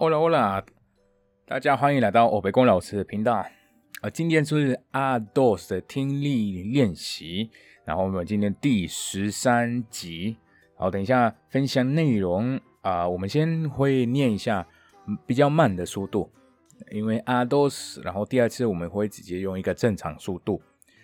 Hola Hola，大家欢迎来到欧北宫老师的频道。呃，今天是阿 dos 的听力练习，然后我们今天第十三集。好，等一下分享内容啊，我们先会念一下比较慢的速度，因为阿 dos，然后第二次我们会直接用一个正常速度。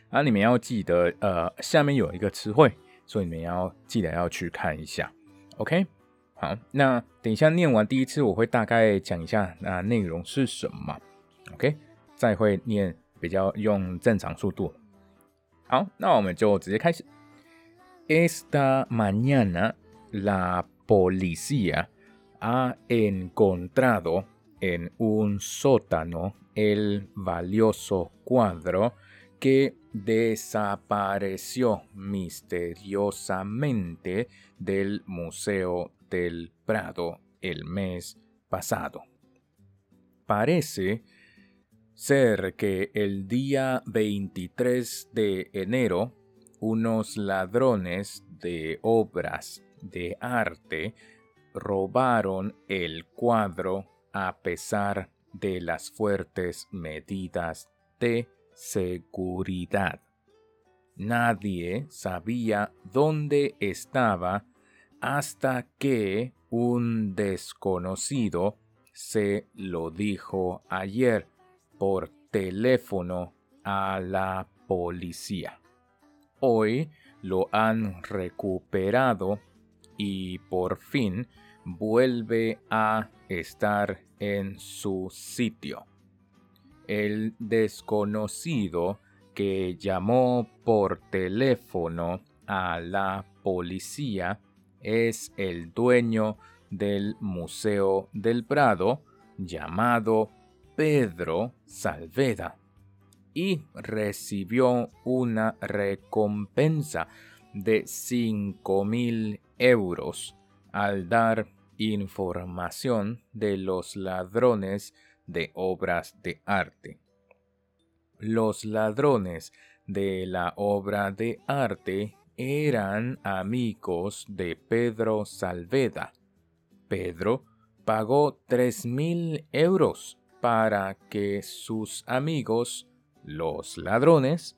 啊，你们要记得，呃，下面有一个词汇，所以你们要记得要去看一下。OK。好，那等一下念完第一次，我会大概讲一下那内容是什么，OK，再会念比较用正常速度。好，那我们就直接开始。Esta mañana la policía ha encontrado en un sótano el valioso cuadro que desapareció misteriosamente del Museo del Prado el mes pasado. Parece ser que el día 23 de enero unos ladrones de obras de arte robaron el cuadro a pesar de las fuertes medidas de seguridad. Nadie sabía dónde estaba hasta que un desconocido se lo dijo ayer por teléfono a la policía. Hoy lo han recuperado y por fin vuelve a estar en su sitio. El desconocido que llamó por teléfono a la policía es el dueño del Museo del Prado llamado Pedro Salveda y recibió una recompensa de 5 mil euros al dar información de los ladrones de obras de arte. Los ladrones de la obra de arte eran amigos de Pedro Salveda. Pedro pagó tres mil euros para que sus amigos, los ladrones,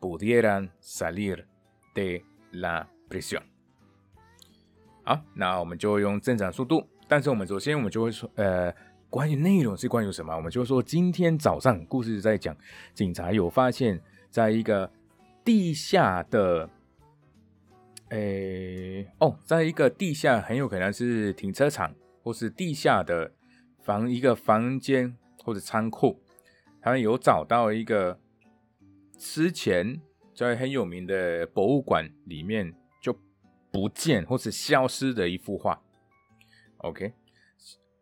pudieran salir de la prisión. 好，那我们就用正常速度。但是我们首先我们就会说，呃，关于内容是关于什么？我们就说今天早上故事在讲，警察有发现，在一个地下的 诶，哦，在一个地下很有可能是停车场，或是地下的房一个房间或者仓库，他们有找到一个之前在很有名的博物馆里面就不见或是消失的一幅画。OK，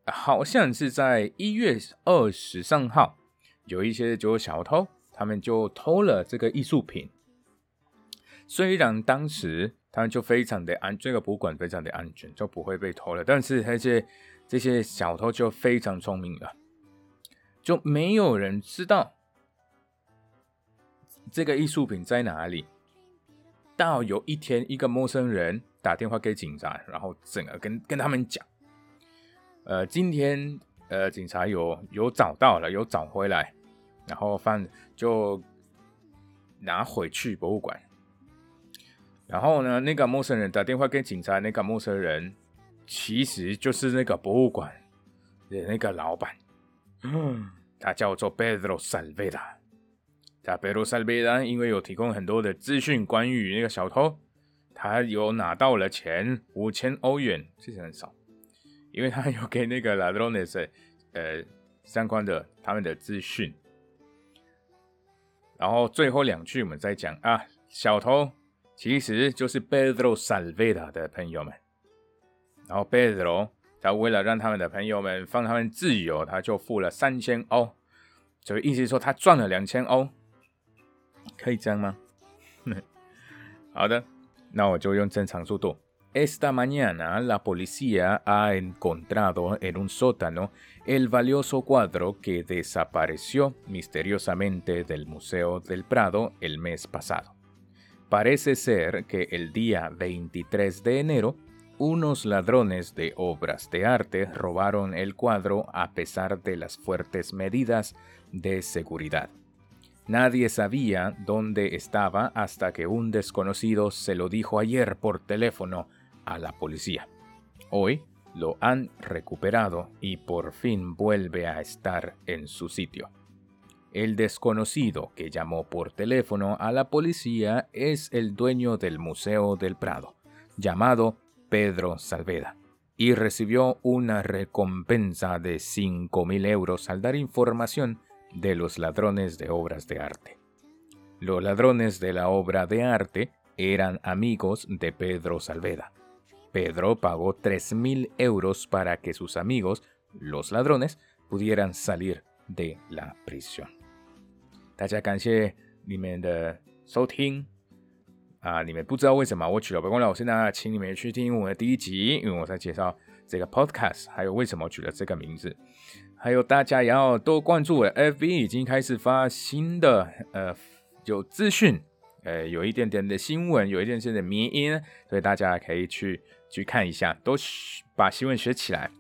好像是在一月二十三号，有一些就小偷，他们就偷了这个艺术品。虽然当时。他们就非常的安，这个博物馆非常的安全，就不会被偷了。但是那些这些小偷就非常聪明了，就没有人知道这个艺术品在哪里。到有一天，一个陌生人打电话给警察，然后整个跟跟他们讲，呃，今天呃警察有有找到了，有找回来，然后放就拿回去博物馆。然后呢，那个陌生人打电话给警察，那个陌生人其实就是那个博物馆的那个老板，嗯，他叫做 Pedro Salveda。他 Pedro Salveda 因为有提供很多的资讯关于那个小偷，他有拿到了钱五千欧元，其实很少，因为他有给那个 Ladrones 呃相关的他们的资讯。然后最后两句我们再讲啊，小偷。其实就是 Pedro Salveda 的朋友们，然后 Pedro 他为了让他们的朋友们放他们自由，他就付了三千欧，所以意思说他赚了两千欧，可以这样吗？好的，那我就用正常速度。Esta mañana la policía ha encontrado en un sótano el valioso cuadro que desapareció misteriosamente del Museo del Prado el mes pasado. Parece ser que el día 23 de enero unos ladrones de obras de arte robaron el cuadro a pesar de las fuertes medidas de seguridad. Nadie sabía dónde estaba hasta que un desconocido se lo dijo ayer por teléfono a la policía. Hoy lo han recuperado y por fin vuelve a estar en su sitio. El desconocido que llamó por teléfono a la policía es el dueño del Museo del Prado, llamado Pedro Salveda, y recibió una recompensa de 5.000 euros al dar información de los ladrones de obras de arte. Los ladrones de la obra de arte eran amigos de Pedro Salveda. Pedro pagó 3.000 euros para que sus amigos, los ladrones, pudieran salir de la prisión. 大家感谢你们的收听啊！你们不知道为什么我取了白光老师呢？请你们去听我的第一集，因为我在介绍这个 podcast，还有为什么取了这个名字。还有大家也要多关注我的 FB，已经开始发新的呃有资讯，呃有一点点的新闻，有一点点的迷音，所以大家可以去去看一下，都把新闻学起来。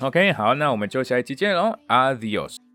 OK，好，那我们就下一期见喽，Adios。